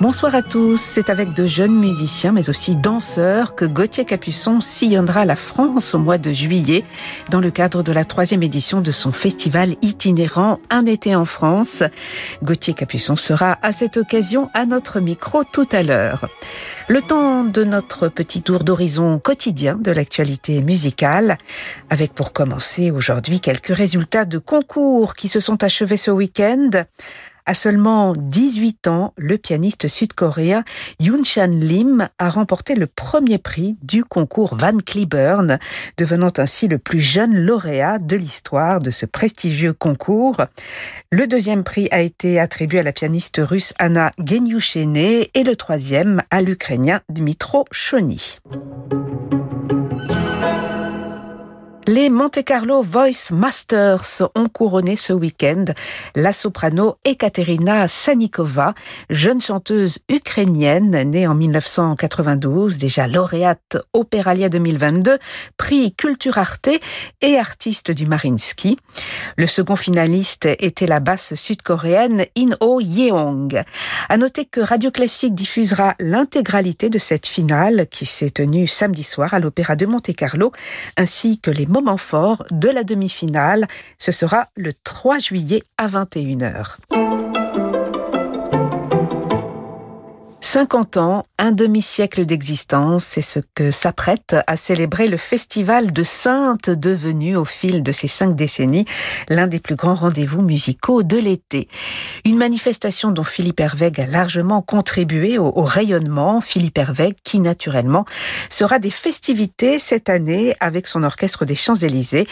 Bonsoir à tous, c'est avec de jeunes musiciens mais aussi danseurs que Gauthier Capuçon sillonnera la France au mois de juillet dans le cadre de la troisième édition de son festival itinérant Un été en France. Gauthier Capuçon sera à cette occasion à notre micro tout à l'heure. Le temps de notre petit tour d'horizon quotidien de l'actualité musicale, avec pour commencer aujourd'hui quelques résultats de concours qui se sont achevés ce week-end. À seulement 18 ans, le pianiste sud-coréen Yoon Chan Lim a remporté le premier prix du concours Van Cliburn, devenant ainsi le plus jeune lauréat de l'histoire de ce prestigieux concours. Le deuxième prix a été attribué à la pianiste russe Anna Genyushene et le troisième à l'Ukrainien Dmitro Chony. Les Monte Carlo Voice Masters ont couronné ce week-end la soprano Ekaterina Sanikova, jeune chanteuse ukrainienne née en 1992, déjà lauréate Opéralia 2022, prix Culture Arte et artiste du Marinsky. Le second finaliste était la basse sud-coréenne In-ho Yeong. À noter que Radio Classique diffusera l'intégralité de cette finale qui s'est tenue samedi soir à l'Opéra de Monte Carlo, ainsi que les moment fort de la demi-finale. Ce sera le 3 juillet à 21h. 50 ans, un demi-siècle d'existence, c'est ce que s'apprête à célébrer le festival de Sainte devenu au fil de ces cinq décennies l'un des plus grands rendez-vous musicaux de l'été. Une manifestation dont Philippe Hervègue a largement contribué au, rayonnement. Philippe Hervègue qui naturellement sera des festivités cette année avec son orchestre des Champs-Élysées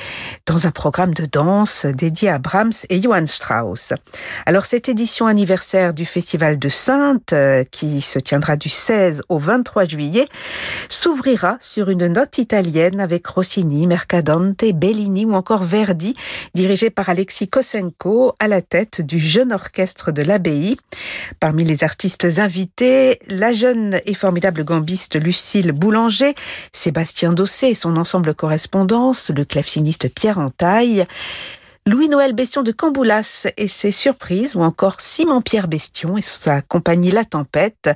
dans un programme de danse dédié à Brahms et Johann Strauss. Alors cette édition anniversaire du festival de Sainte euh, qui se tiendra du 16 au 23 juillet, s'ouvrira sur une note italienne avec Rossini, Mercadante, Bellini ou encore Verdi, dirigé par Alexis Kosenko à la tête du jeune orchestre de l'abbaye. Parmi les artistes invités, la jeune et formidable gambiste Lucille Boulanger, Sébastien Dossé et son ensemble correspondance, le claveciniste Pierre Entaille, Louis-Noël Bestion de Camboulas et ses surprises, ou encore Simon-Pierre Bestion et sa compagnie La Tempête,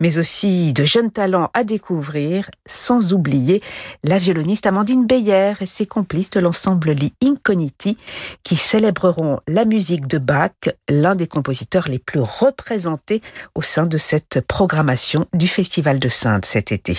mais aussi de jeunes talents à découvrir, sans oublier la violoniste Amandine Beyer et ses complices de l'ensemble Li Incogniti, qui célébreront la musique de Bach, l'un des compositeurs les plus représentés au sein de cette programmation du Festival de Sainte cet été.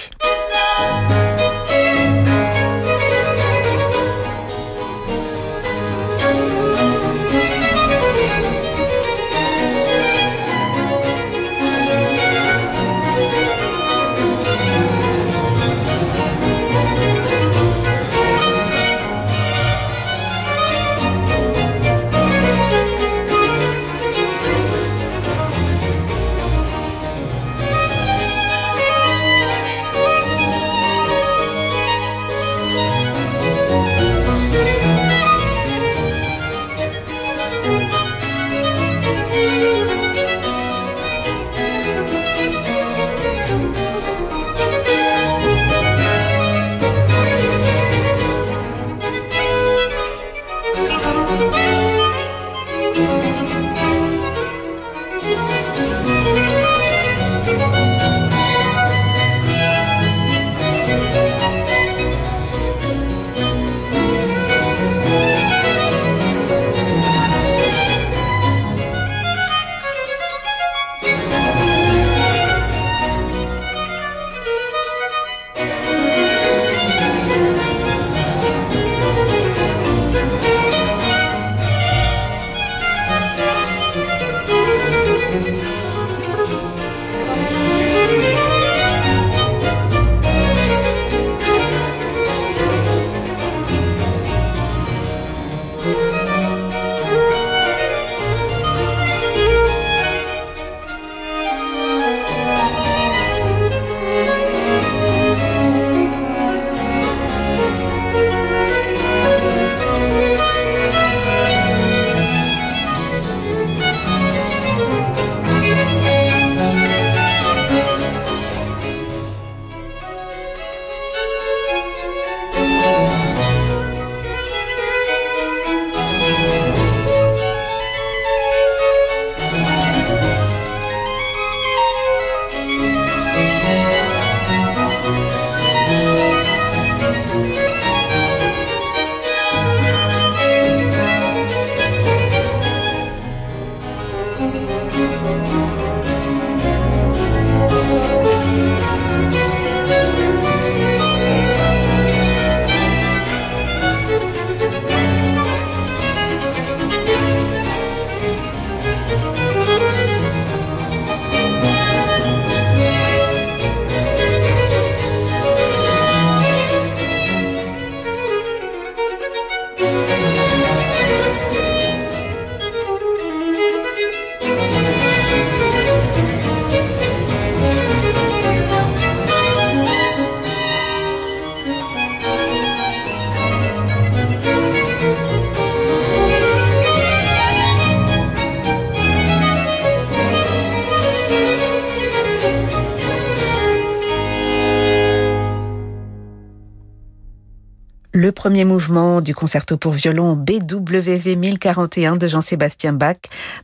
Premier mouvement du concerto pour violon BWV 1041 de Jean-Sébastien Bach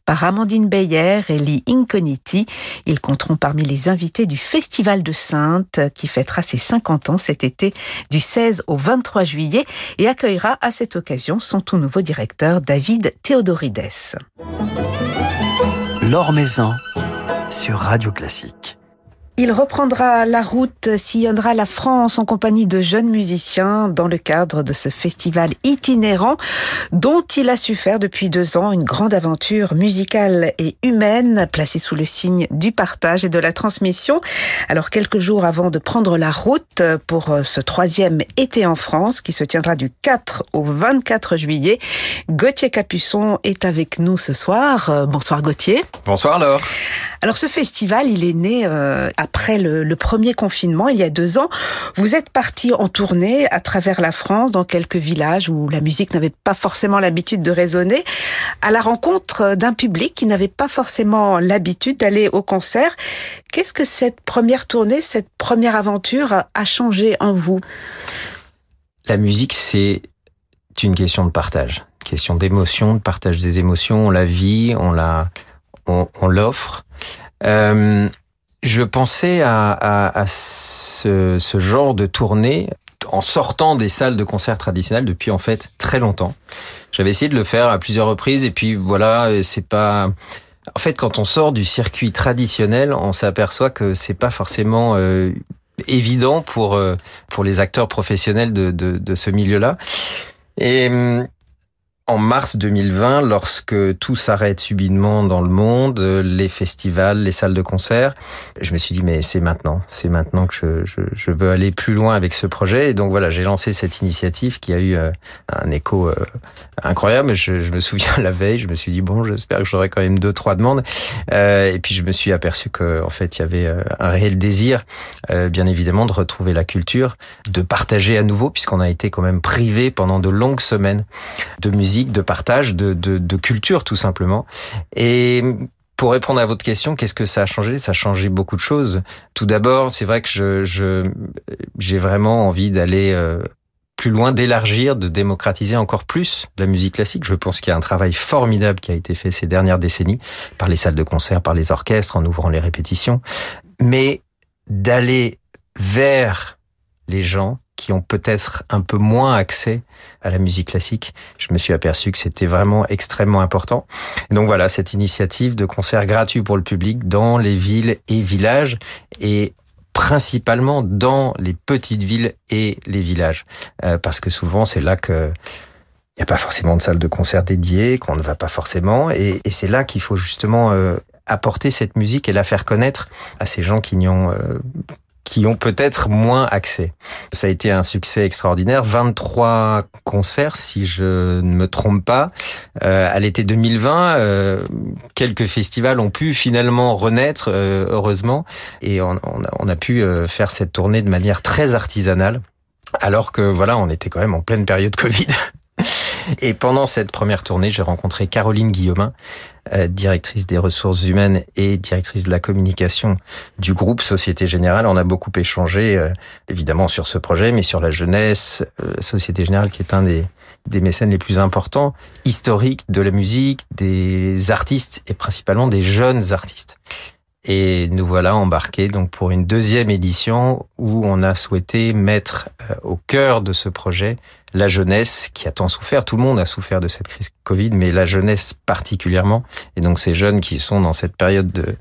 par Amandine Beyer et Lee Inconiti. Ils compteront parmi les invités du Festival de Sainte qui fêtera ses 50 ans cet été du 16 au 23 juillet et accueillera à cette occasion son tout nouveau directeur David Théodorides. Maison sur Radio Classique. Il reprendra la route, sillonnera la France en compagnie de jeunes musiciens dans le cadre de ce festival itinérant dont il a su faire depuis deux ans une grande aventure musicale et humaine placée sous le signe du partage et de la transmission. Alors quelques jours avant de prendre la route pour ce troisième été en France qui se tiendra du 4 au 24 juillet, Gauthier Capuçon est avec nous ce soir. Bonsoir Gauthier. Bonsoir Laure. Alors ce festival, il est né euh, après le, premier confinement, il y a deux ans. Vous êtes parti en tournée à travers la France, dans quelques villages où la musique n'avait pas forcément l'habitude de résonner, à la rencontre d'un public qui n'avait pas forcément l'habitude d'aller au concert. Qu'est-ce que cette première tournée, cette première aventure a changé en vous? La musique, c'est une question de partage, question d'émotion, de partage des émotions. On la vit, on la, on l'offre. Euh, je pensais à, à, à ce, ce, genre de tournée en sortant des salles de concert traditionnelles depuis en fait très longtemps. J'avais essayé de le faire à plusieurs reprises et puis voilà, c'est pas. En fait, quand on sort du circuit traditionnel, on s'aperçoit que c'est pas forcément euh, évident pour euh, pour les acteurs professionnels de, de, de ce milieu-là. Et en mars 2020, lorsque tout s'arrête subitement dans le monde, les festivals, les salles de concert, je me suis dit mais c'est maintenant, c'est maintenant que je, je, je, veux aller plus loin avec ce projet. Et donc voilà, j'ai lancé cette initiative qui a eu euh, un écho euh, incroyable. Je, je, me souviens la veille, je me suis dit bon, j'espère que j'aurai quand même deux trois demandes. Euh, et puis je me suis aperçu que en fait il y avait un réel désir, bien évidemment, de retrouver la culture, de partager à nouveau puisqu'on a été quand même privé pendant de longues semaines de musique de partage, de, de, de culture tout simplement. Et pour répondre à votre question, qu'est-ce que ça a changé? Ça a changé beaucoup de choses. Tout d'abord, c'est vrai que je, je j'ai vraiment envie d'aller euh, plus loin, d'élargir, de démocratiser encore plus la musique classique. Je pense qu'il y a un travail formidable qui a été fait ces dernières décennies par les salles de concert, par les orchestres, en ouvrant les répétitions, mais d'aller vers les gens qui ont peut-être un peu moins accès à la musique classique. Je me suis aperçu que c'était vraiment extrêmement important. Donc voilà, cette initiative de concerts gratuits pour le public dans les villes et villages et principalement dans les petites villes et les villages. Euh, parce que souvent, c'est là que il n'y a pas forcément de salle de concert dédiée, qu'on ne va pas forcément. Et, et c'est là qu'il faut justement euh, apporter cette musique et la faire connaître à ces gens qui n'y ont euh, qui ont peut-être moins accès. Ça a été un succès extraordinaire, 23 concerts si je ne me trompe pas. Euh, à l'été 2020, euh, quelques festivals ont pu finalement renaître, euh, heureusement, et on, on, a, on, a, pu euh, faire cette tournée de manière très artisanale, alors que voilà, on était quand même en pleine période Covid. Et pendant cette première tournée, j'ai rencontré Caroline Guillaumin, euh, directrice des ressources humaines et directrice de la communication du groupe Société Générale. On a beaucoup échangé, euh, évidemment, sur ce projet, mais sur la jeunesse, euh, Société Générale qui est un des, des mécènes les plus importants, historiques de la musique, des artistes et principalement des jeunes artistes. Et nous voilà embarqués donc pour une deuxième édition où on a souhaité mettre au cœur de ce projet la jeunesse qui a tant souffert. Tout le monde a souffert de cette crise Covid, mais la jeunesse particulièrement. Et donc ces jeunes qui sont dans cette période de,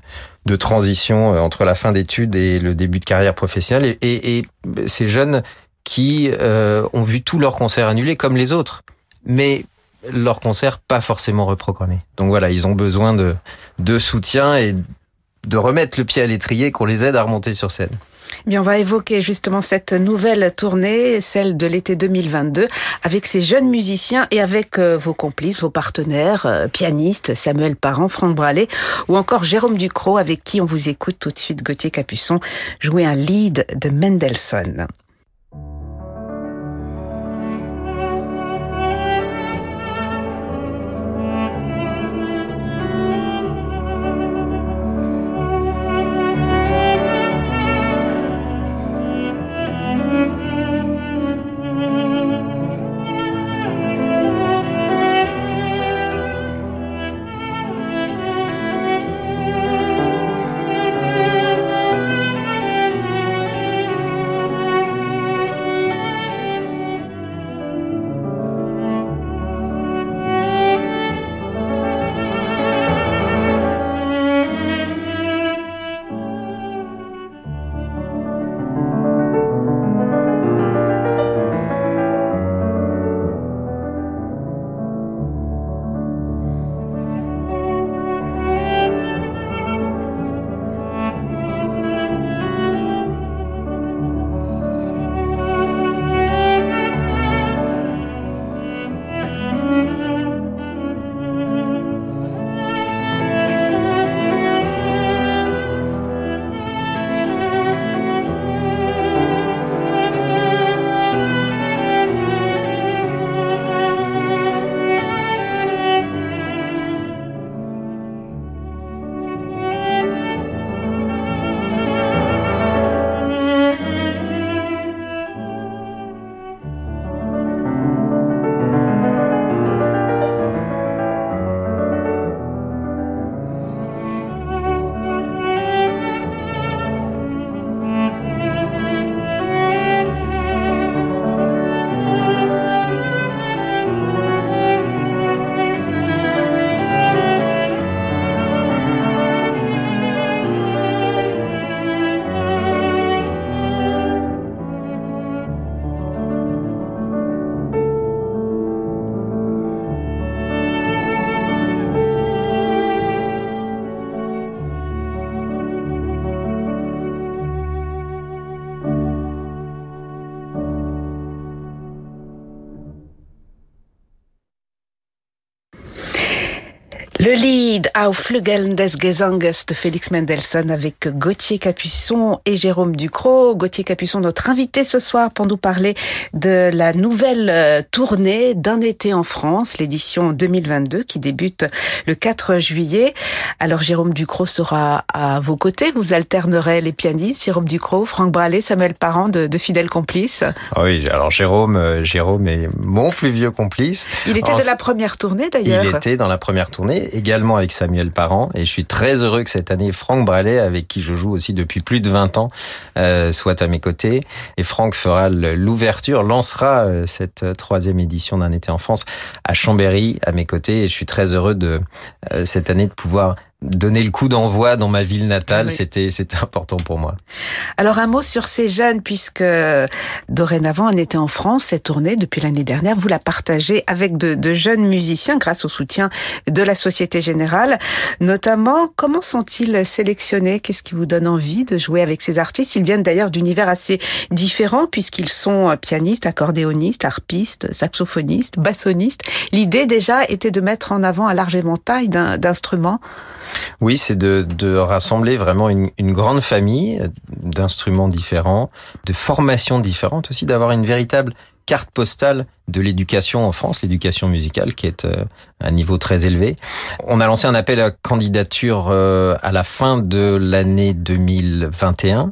de transition entre la fin d'études et le début de carrière professionnelle. Et, et, et ces jeunes qui euh, ont vu tous leurs concerts annulés comme les autres. Mais leurs concerts pas forcément reprogrammés. Donc voilà, ils ont besoin de, de soutien et de remettre le pied à l'étrier, qu'on les aide à remonter sur scène. Bien, on va évoquer justement cette nouvelle tournée, celle de l'été 2022, avec ces jeunes musiciens et avec euh, vos complices, vos partenaires, euh, pianistes, Samuel Parent, Franck Bralet, ou encore Jérôme Ducrot, avec qui on vous écoute tout de suite, Gauthier Capuçon, jouer un lead de Mendelssohn. Le lead Auf Flügeln des Gesanges de Félix Mendelssohn avec Gauthier Capuçon et Jérôme Ducrot. Gauthier Capuçon, notre invité ce soir pour nous parler de la nouvelle euh, tournée d'un été en France, l'édition 2022 qui débute le 4 juillet. Alors Jérôme Ducrot sera à vos côtés. Vous alternerez les pianistes, Jérôme Ducrot, Franck Bralé, Samuel Parent de, de fidèles complices. Ah oui, alors Jérôme, euh, Jérôme est mon plus vieux complice. Il était de la première tournée d'ailleurs. Il était dans la première tournée également avec Samuel Parent. Et je suis très heureux que cette année, Franck Bralet, avec qui je joue aussi depuis plus de 20 ans, euh, soit à mes côtés. Et Franck fera l'ouverture, lancera euh, cette troisième édition d'un été en France à Chambéry, à mes côtés. Et je suis très heureux de euh, cette année de pouvoir donner le coup d'envoi dans ma ville natale, c'était c'était important pour moi. Alors un mot sur ces jeunes, puisque dorénavant on était en France, cette tournée depuis l'année dernière, vous la partagez avec de, de, jeunes musiciens grâce au soutien de la Société Générale. Notamment, comment sont-ils sélectionnés? Qu'est-ce qui vous donne envie de jouer avec ces artistes? Ils viennent d'ailleurs d'univers assez différents puisqu'ils sont pianistes, accordéonistes, harpistes, saxophonistes, bassonistes. L'idée déjà était de mettre en avant un large éventail d'instruments. Oui, c'est de, de, rassembler vraiment une, une grande famille d'instruments différents, de formations différentes aussi, d'avoir une véritable carte postale de l'éducation en France, l'éducation musicale, qui est euh, à un niveau très élevé. On a lancé un appel à candidature euh, à la fin de l'année 2021.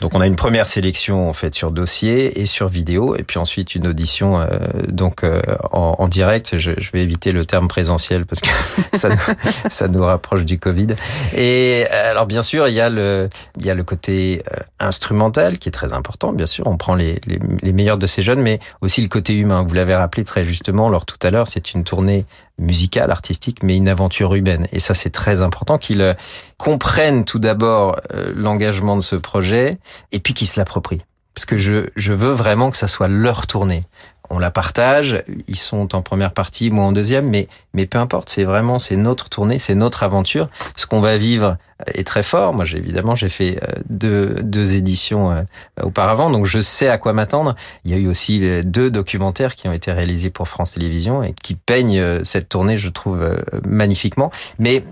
Donc on a une première sélection en fait sur dossier et sur vidéo, et puis ensuite une audition euh, donc en, direct. Je, vais éviter le terme présentiel parce que ça, nous, rapproche du Covid. Et alors bien sûr il y a le il y a le côté instrumental qui est très important. Bien sûr on prend les, les meilleurs de ces jeunes, mais aussi le côté humain vous l'avez rappelé très justement, lors tout à l'heure, c'est une tournée musicale, artistique, mais une aventure humaine. Et ça, c'est très important qu'ils euh, comprennent tout d'abord euh, l'engagement de ce projet et puis qu'ils se l'approprient. Parce que je, je veux vraiment que ça soit leur tournée. On la partage, ils sont en première partie, moi en deuxième, mais, mais peu importe, c'est vraiment, c'est notre tournée, c'est notre aventure. Ce qu'on va vivre est très fort. Moi, j'ai évidemment, j'ai fait euh, deux, deux éditions euh, auparavant, donc je sais à quoi m'attendre. Il y a eu aussi deux documentaires qui ont été réalisés pour France Télévisions et qui peignent euh, cette tournée, je trouve, magnifiquement. Mais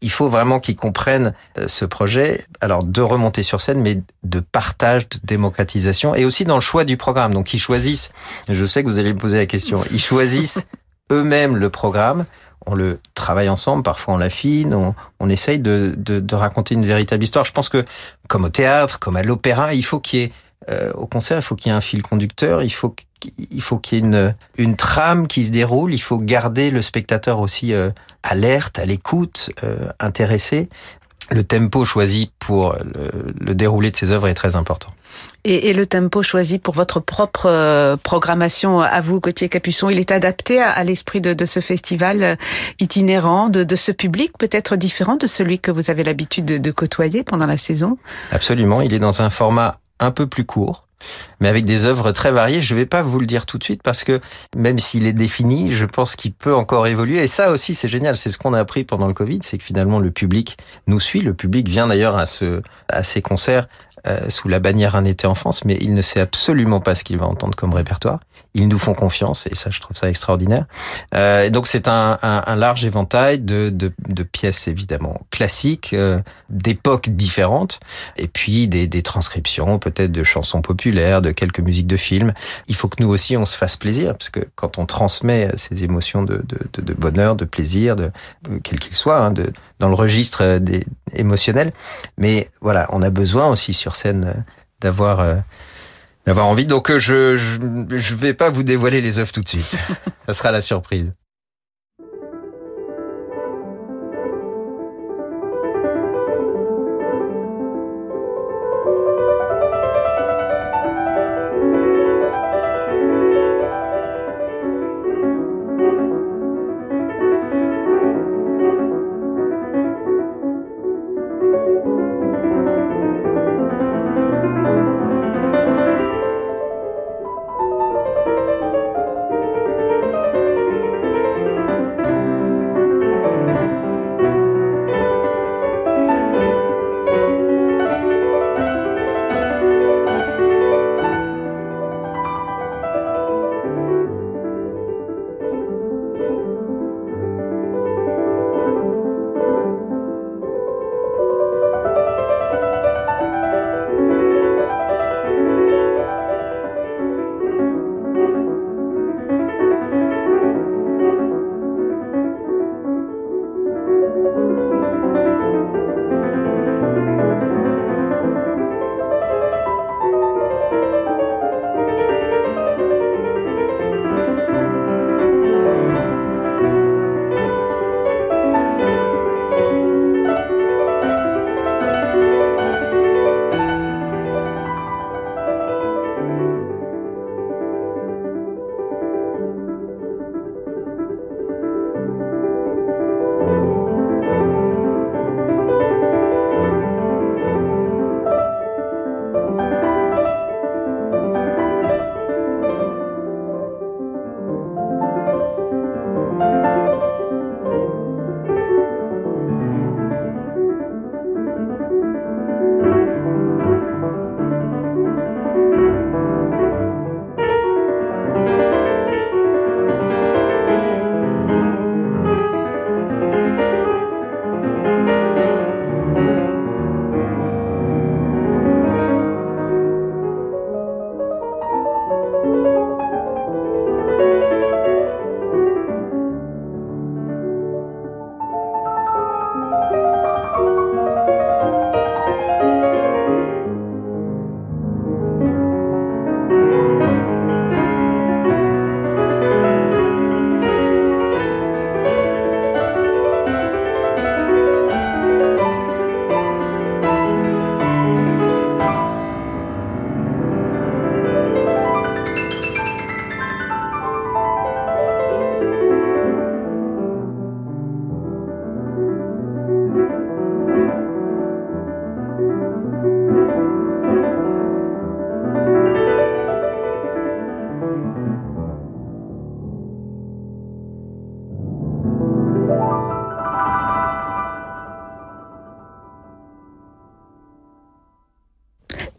il faut vraiment qu'ils comprennent ce projet. Alors, de remonter sur scène, mais de partage, de démocratisation et aussi dans le choix du programme. Donc, ils choisissent, je sais que vous allez me poser la question, ils choisissent eux-mêmes le programme on le travaille ensemble, parfois on l'affine, on, on essaye de, de, de, raconter une véritable histoire. Je pense que, comme au théâtre, comme à l'opéra, il faut qu'il y ait, euh, au concert, il faut qu'il y ait un fil conducteur, il faut qu'il faut y ait une, une trame qui se déroule, il faut garder le spectateur aussi euh, alerte, à l'écoute, euh, intéressé. Le tempo choisi pour le, le déroulé de ces œuvres est très important. Et, le tempo choisi pour votre propre euh, programmation à vous, Gauthier Capuçon, il est adapté à, l'esprit de, ce festival euh, itinérant, de, ce public peut-être différent de celui que vous avez l'habitude de, côtoyer pendant la saison? Absolument, il est dans un format un peu plus court, mais avec des œuvres très variées. Je ne vais pas vous le dire tout de suite parce que même s'il est défini, je pense qu'il peut encore évoluer. Et ça aussi, c'est génial. C'est ce qu'on a appris pendant le Covid, c'est que finalement le public nous suit. Le public vient d'ailleurs à ces concerts euh, sous la bannière Un été en France, mais il ne sait absolument pas ce qu'il va entendre comme répertoire. Ils nous font confiance et ça, je trouve ça extraordinaire. Euh, et donc, c'est un, un, un, large éventail de, de, de, pièces évidemment classiques, euh, d'époques différentes, et puis des, des transcriptions, peut-être de chansons populaires, de quelques musiques de films. Il faut que nous aussi, on se fasse plaisir, parce que quand on transmet ces émotions de, de, de bonheur, de plaisir, de quel qu'il soit, hein, de, dans le registre des émotionnel, mais voilà, on a besoin aussi sur scène d'avoir euh, d'avoir envie. Donc je, je je vais pas vous dévoiler les œuvres tout de suite. Ça sera la surprise.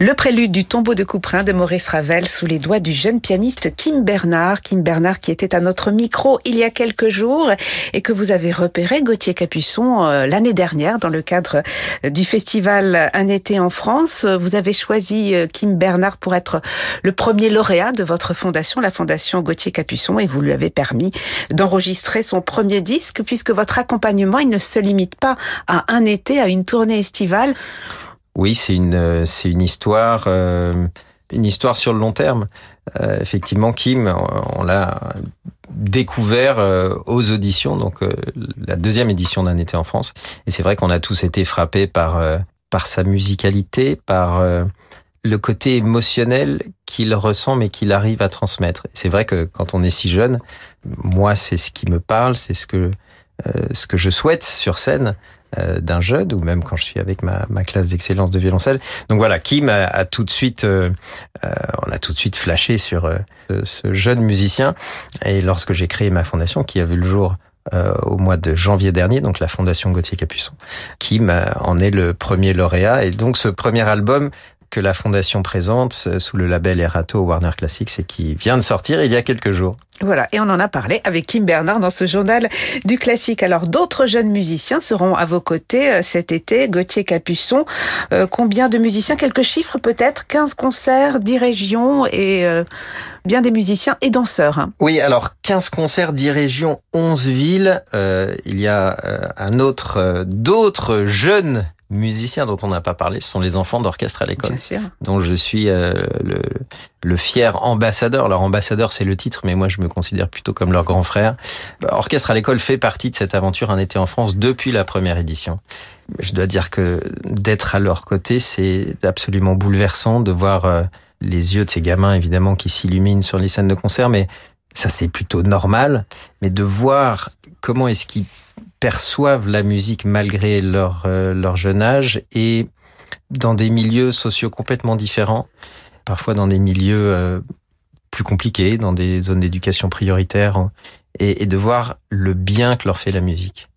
Le prélude du tombeau de Couperin de Maurice Ravel sous les doigts du jeune pianiste Kim Bernard. Kim Bernard qui était à notre micro il y a quelques jours et que vous avez repéré, Gauthier Capuçon, euh, l'année dernière dans le cadre euh, du festival Un été en France. Vous avez choisi euh, Kim Bernard pour être le premier lauréat de votre fondation, la fondation Gauthier Capuçon, et vous lui avez permis d'enregistrer son premier disque puisque votre accompagnement, il ne se limite pas à un été, à une tournée estivale. Oui, c'est une euh, c'est une histoire euh, une histoire sur le long terme. Euh, effectivement, Kim, on, l'a découvert aux auditions, donc la deuxième édition d'un été en France. Et c'est vrai qu'on a tous été frappés par par sa musicalité, par le côté émotionnel qu'il ressent mais qu'il arrive à transmettre. C'est vrai que quand on est si jeune, moi c'est ce qui me parle, c'est ce que ce que je souhaite sur scène. Euh, d'un jeune ou même quand je suis avec ma, ma classe d'excellence de violoncelle. Donc voilà, Kim a, tout de suite, euh, euh, on a tout de suite flashé sur ce jeune musicien. Et lorsque j'ai créé ma fondation, qui a vu le jour au mois de janvier dernier, donc la Fondation Gauthier Capuçon. Kim en est le premier lauréat et donc ce premier album que la Fondation présente euh, sous le label Erato Warner Classics et qui vient de sortir il y a quelques jours. Voilà, et on en a parlé avec Kim Bernard dans ce journal du classique. Alors d'autres jeunes musiciens seront à vos côtés euh, cet été. Gauthier Capuçon, euh, combien de musiciens? Quelques chiffres peut-être? 15 concerts, 10 régions et bien des musiciens et danseurs. Hein. Oui, alors 15 concerts, 10 régions, 11 villes. il y a un autre, d'autres jeunes musiciens dont on n'a pas parlé, ce sont les enfants d'orchestre à l'école, dont je suis euh, le, le, fier ambassadeur. Leur ambassadeur, c'est le titre, mais moi je me considère plutôt comme leur grand frère. Bah, orchestre à l'école fait partie de cette aventure Un été en France depuis la première édition. Je dois dire que d'être à leur côté, c'est absolument bouleversant de voir euh, les yeux de ces gamins, évidemment, qui s'illuminent sur les scènes de concert, mais ça c'est plutôt normal. Mais de voir comment est-ce qu'ils perçoivent la musique malgré leur, euh, leur jeune âge et dans des milieux sociaux complètement différents, parfois dans des milieux euh, plus compliqués, dans des zones d'éducation prioritaire, et, et, de voir le bien que leur fait la musique.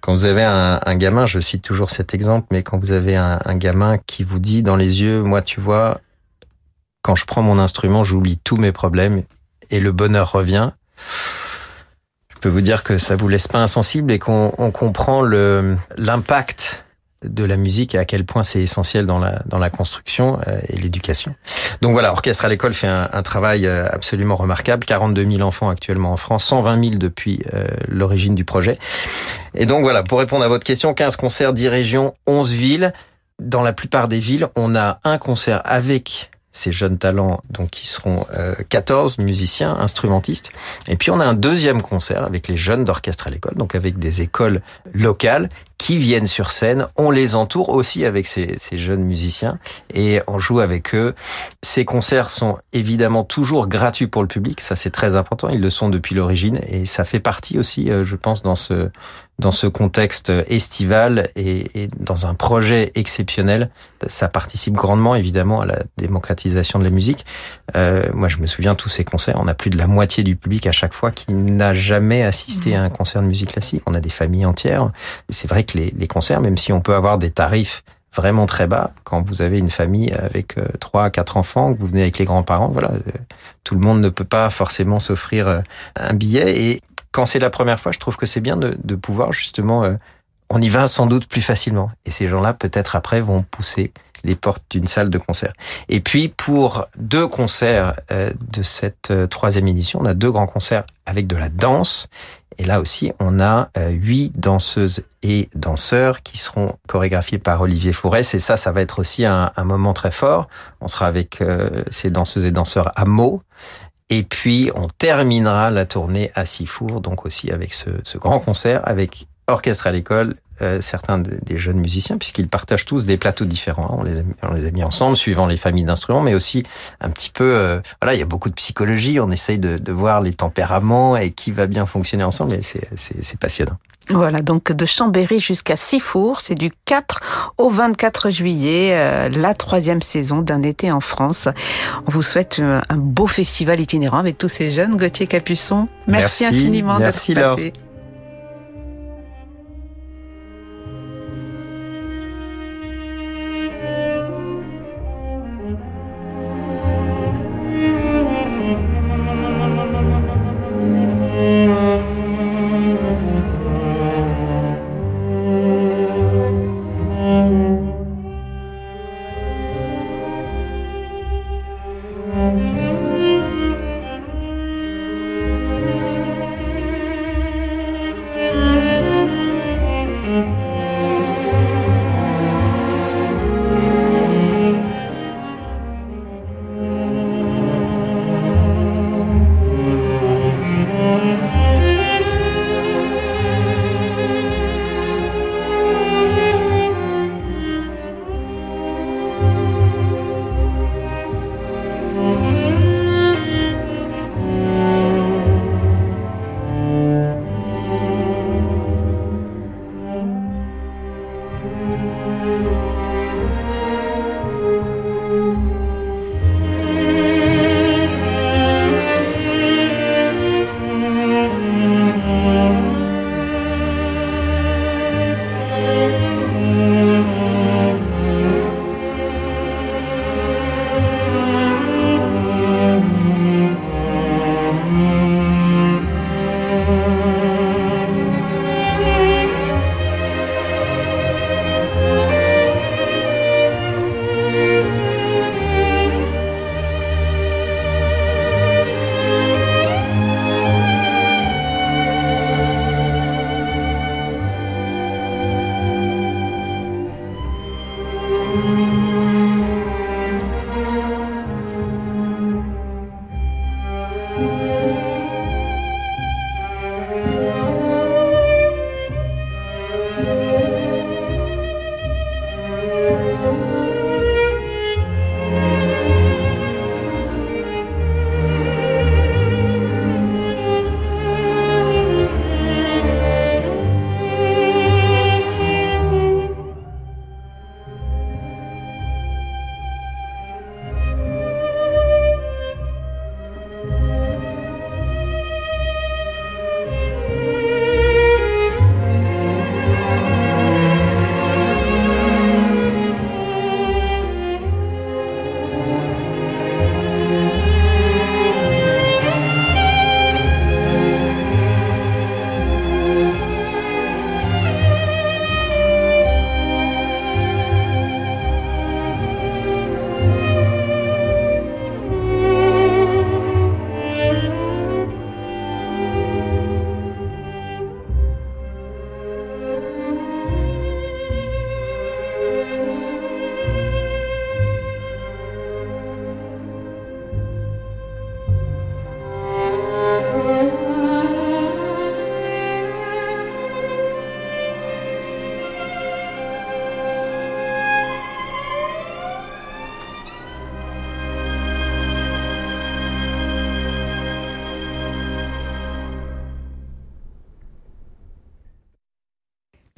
Quand vous avez un, un, gamin, je cite toujours cet exemple, mais quand vous avez un, un gamin qui vous dit dans les yeux, moi tu vois, quand je prends mon instrument, j'oublie tous mes problèmes et le bonheur revient peux vous dire que ça vous laisse pas insensible et qu'on comprend le l'impact de la musique et à quel point c'est essentiel dans la dans la construction euh, et l'éducation. Donc voilà, Orchestre à l'école fait un, un, travail euh, absolument remarquable. 42 000 enfants actuellement en France, 120 000 depuis euh, l'origine du projet. Et donc voilà, pour répondre à votre question, 15 concerts, 10 régions, 11 villes. Dans la plupart des villes, on a un concert avec ces jeunes talents, donc qui seront 14 euh, musiciens, instrumentistes. Et puis on a un deuxième concert avec les jeunes d'orchestre à l'école, donc avec des écoles locales qui viennent sur scène. On les entoure aussi avec ces, ces, jeunes musiciens et on joue avec eux. Ces concerts sont évidemment toujours gratuits pour le public, ça c'est très important. Ils le sont depuis l'origine et ça fait partie aussi, euh, je pense, dans ce dans ce contexte estival et, et dans un projet exceptionnel. Ça participe grandement évidemment à la démocratisation de la musique. Euh, moi, je me souviens tous ces concerts. On a plus de la moitié du public à chaque fois qui n'a jamais assisté à un concert de musique classique. On a des familles entières. C'est vrai que les, concerts, même si on peut avoir des tarifs vraiment très bas, quand vous avez une famille avec euh, trois, quatre enfants, que vous venez avec les grands-parents, voilà, euh, tout le monde ne peut pas forcément s'offrir euh, un billet. Et quand c'est la première fois, je trouve que c'est bien de, pouvoir justement, on y va sans doute plus facilement. Et ces gens-là, peut-être après, vont pousser les portes d'une salle de concert. Et puis pour deux concerts de cette troisième édition, on a deux grands concerts avec de la danse et là aussi, on a euh, huit danseuses et danseurs qui seront chorégraphiés par Olivier Fourès. Et ça, ça va être aussi un, moment très fort. On sera avec euh, ces danseuses et danseurs à Meaux. Et puis, on terminera la tournée à Sifour, donc aussi avec ce, ce grand concert avec orchestre à l'école, euh, certains des jeunes musiciens, puisqu'ils partagent tous des plateaux différents. On les, a, on les a mis ensemble, suivant les familles d'instruments, mais aussi un petit peu... Euh, voilà, il y a beaucoup de psychologie, on essaye de, de, voir les tempéraments et qui va bien fonctionner ensemble, et c'est passionnant. Voilà, donc de Chambéry jusqu'à Sifour, c'est du 4 au 24 juillet, euh, la troisième saison d'un été en France. On vous souhaite un beau festival itinérant avec tous ces jeunes. Gauthier Capuçon, merci, merci infiniment d'être passé.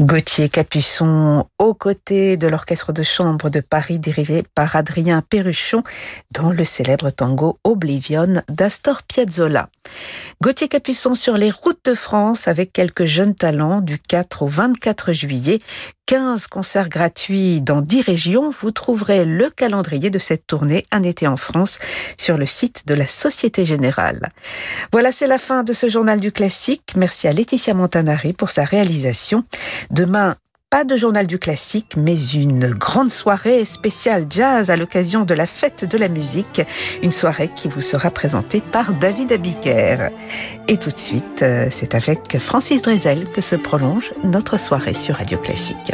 Gauthier Capuçon aux côtés de l'orchestre de chambre de Paris dirigé par Adrien Perruchon dans le célèbre tango Oblivion d'Astor Piazzolla. Gauthier Capuçon sur les routes de France avec quelques jeunes talents du 4 au 24 juillet. 15 concerts gratuits dans 10 régions. Vous trouverez le calendrier de cette tournée Un été en France sur le site de la Société Générale. Voilà, c'est la fin de ce journal du classique. Merci à Laetitia Montanari pour sa réalisation. Demain, pas de journal du classique, mais une grande soirée spéciale jazz à l'occasion de la fête de la musique. Une soirée qui vous sera présentée par David Abiker. Et tout de suite, euh, c'est avec Francis Drezel que se prolonge notre soirée sur Radio Classique.